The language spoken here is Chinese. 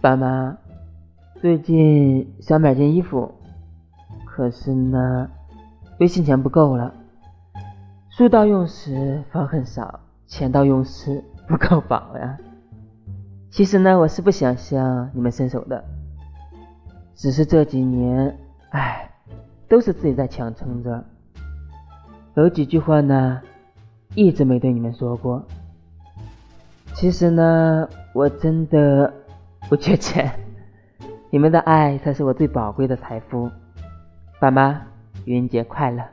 爸妈，最近想买件衣服，可是呢，微信钱不够了。书到用时方恨少，钱到用时不够饱呀。其实呢，我是不想向你们伸手的，只是这几年，唉，都是自己在强撑着。有几句话呢，一直没对你们说过。其实呢，我真的不缺钱，你们的爱才是我最宝贵的财富。爸妈，愚人节快乐！